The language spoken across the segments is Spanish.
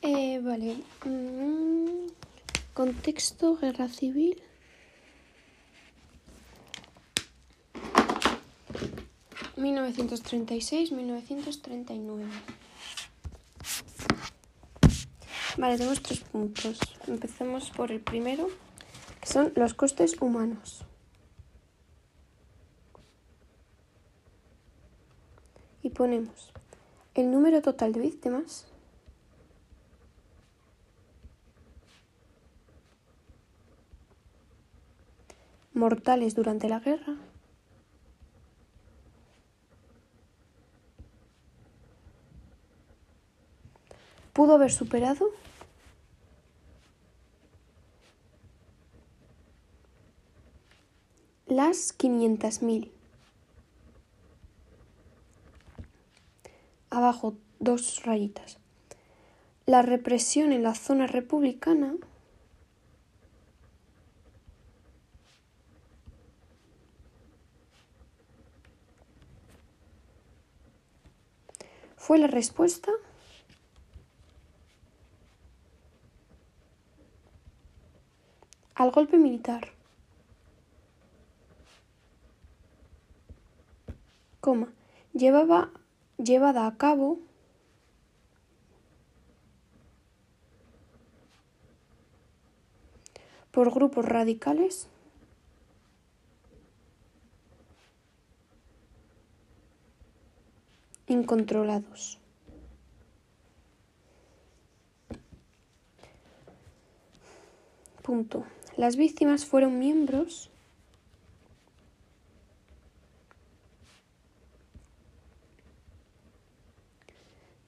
Eh, vale. Mm, contexto, guerra civil. ¿1936-1939? Vale, tenemos tres puntos. Empecemos por el primero, que son los costes humanos. Y ponemos el número total de víctimas mortales durante la guerra pudo haber superado las 500.000. Abajo, dos rayitas. La represión en la zona republicana fue la respuesta al golpe militar. Coma, llevaba, llevada a cabo por grupos radicales incontrolados. Punto. Las víctimas fueron miembros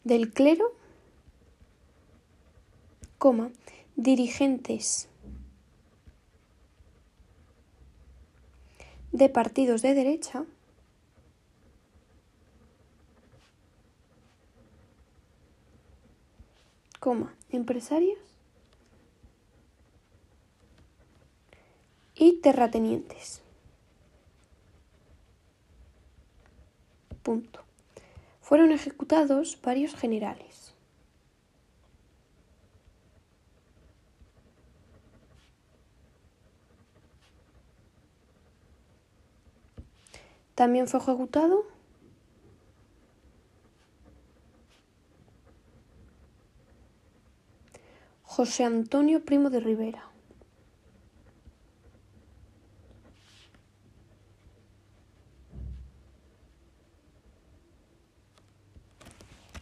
del clero, coma, dirigentes de partidos de derecha, coma, empresarios y terratenientes. Punto. Fueron ejecutados varios generales. También fue ejecutado José Antonio Primo de Rivera.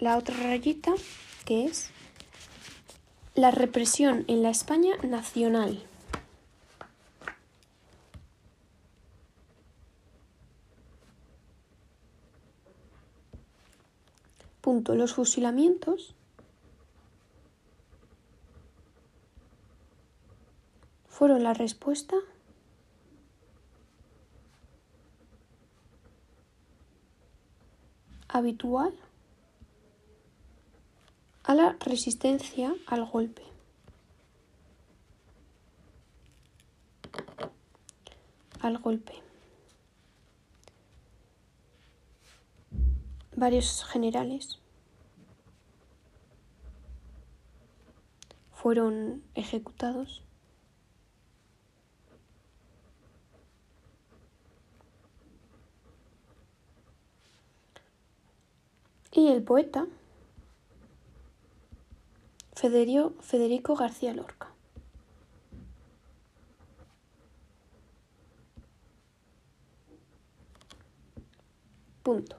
la otra rayita que es la represión en la España nacional. Punto. Los fusilamientos fueron la respuesta habitual a la resistencia al golpe. Al golpe. Varios generales fueron ejecutados. Y el poeta Federico García Lorca. Punto.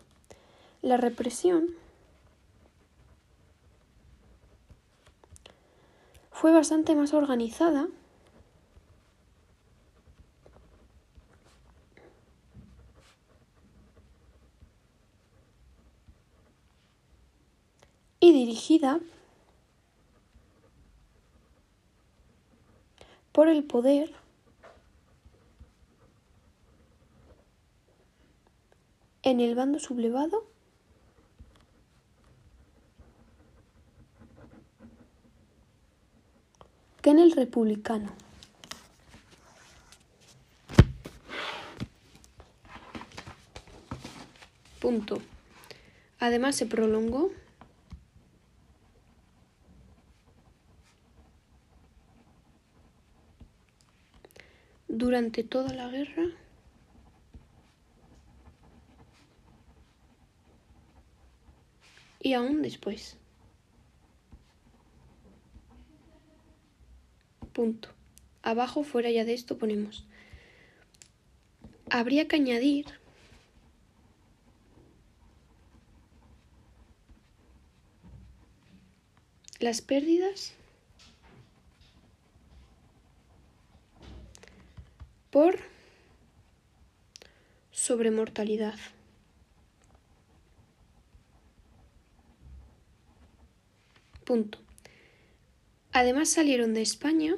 La represión fue bastante más organizada y por el poder en el bando sublevado que en el republicano. Punto. Además se prolongó durante toda la guerra y aún después. Punto. Abajo, fuera ya de esto, ponemos. Habría que añadir las pérdidas por sobremortalidad. Punto. Además salieron de España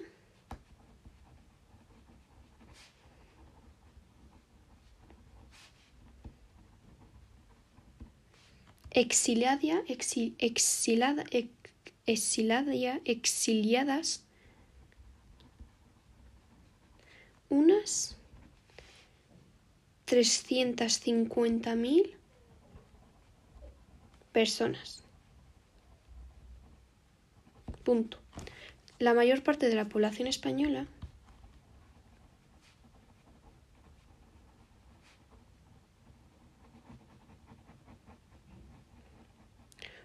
exiliada, exilada, exiliadas unas 350.000 personas. Punto. La mayor parte de la población española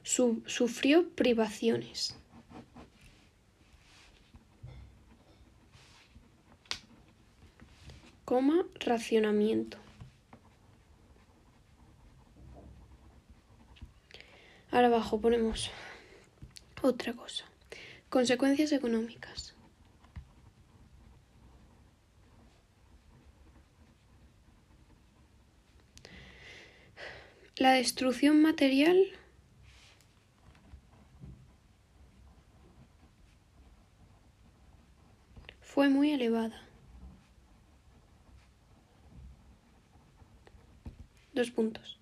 sufrió privaciones. Racionamiento. Ahora abajo ponemos otra cosa. Consecuencias económicas. La destrucción material fue muy elevada. Dos puntos.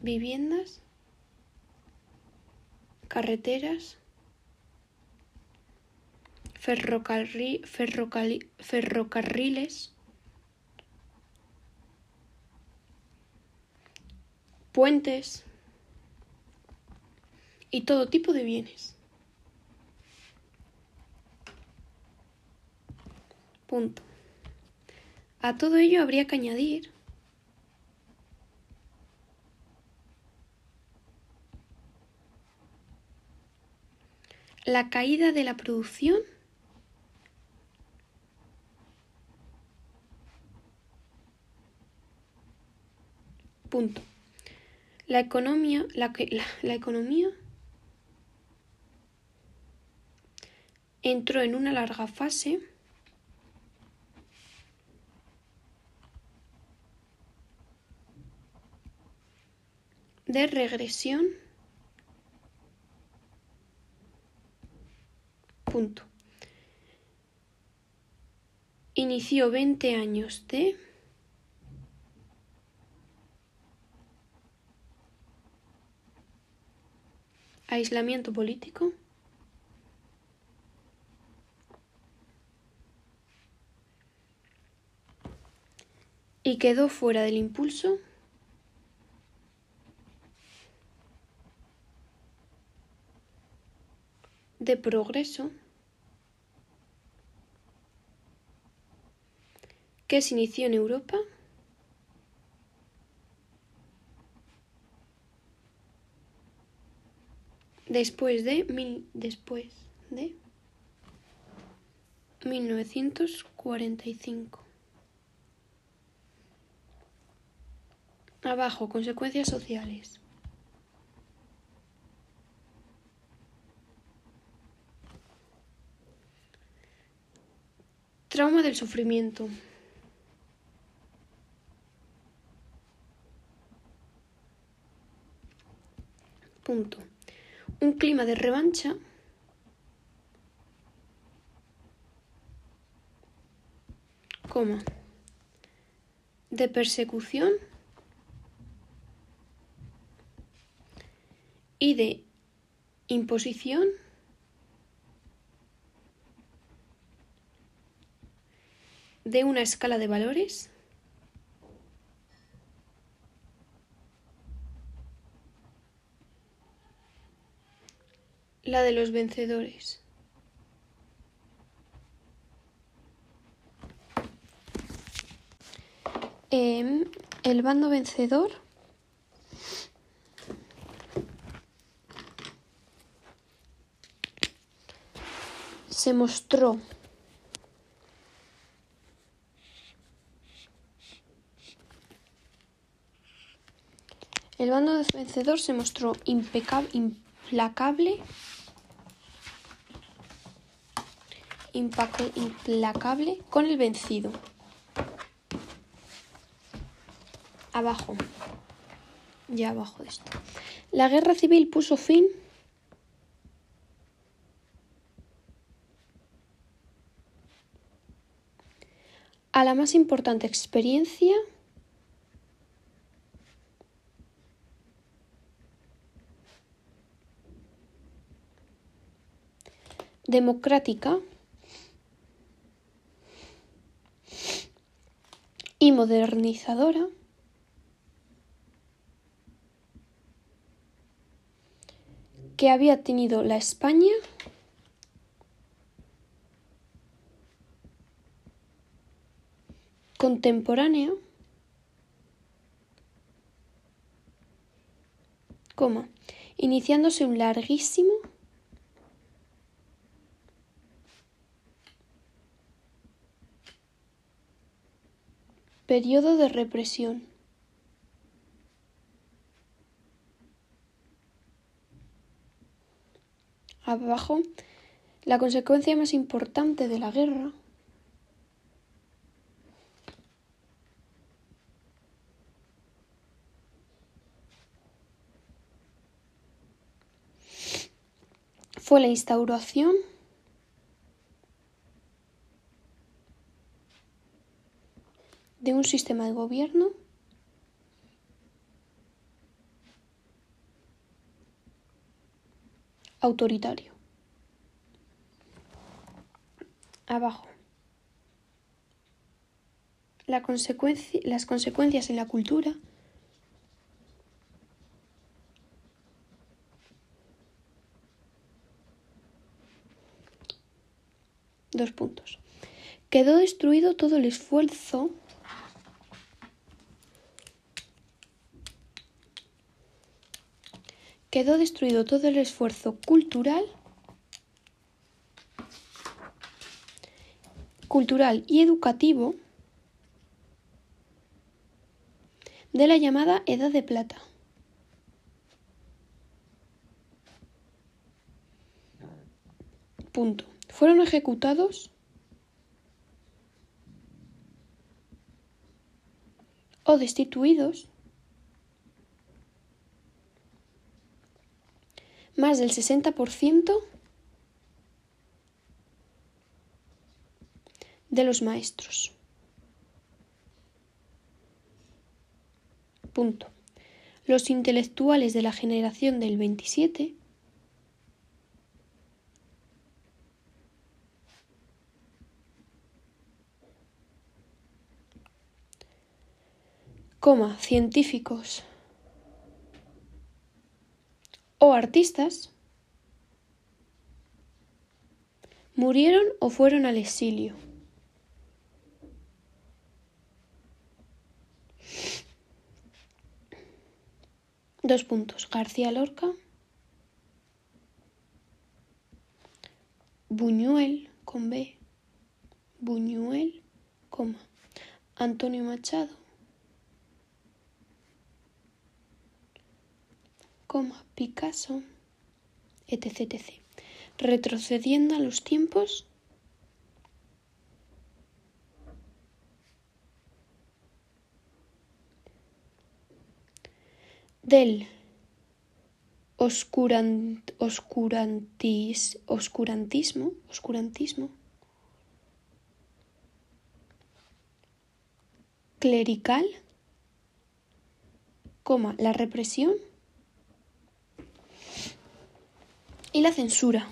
Viviendas, carreteras, ferrocarriles, puentes y todo tipo de bienes. Punto. A todo ello habría que añadir la caída de la producción punto la economía la, la, la economía entró en una larga fase de regresión. Inició 20 años de aislamiento político. Y quedó fuera del impulso. De progreso que se inició en Europa después de mil, después de 1945. Abajo, consecuencias sociales. Trauma del sufrimiento. Un clima de revancha. De persecución. Y de imposición de una escala de valores la de los vencedores. Em, el bando vencedor. Se mostró. El bando vencedor se mostró impecable, implacable, implacable con el vencido. Abajo, ya abajo de esto. La guerra civil puso fin a la más importante experiencia democrática y modernizadora. Que había tenido la España. Contemporánea, iniciándose un larguísimo periodo de represión. Abajo, la consecuencia más importante de la guerra fue la instauración de un sistema de gobierno autoritario. Abajo. La las consecuencias en la cultura Dos puntos. Quedó destruido todo el esfuerzo quedó destruido todo el esfuerzo cultural cultural y educativo de la llamada Edad de Plata. Punto. Fueron ejecutados o destituidos más del 60% de los maestros. Punto. Los intelectuales de la generación del 27 coma, científicos o artistas murieron o fueron al exilio. Dos puntos. García Lorca. Buñuel con B. Buñuel, coma. Antonio Machado. Picasso, etc. Retrocediendo a los tiempos del oscurantis, oscurantismo, oscurantismo clerical, coma, la represión y la censura.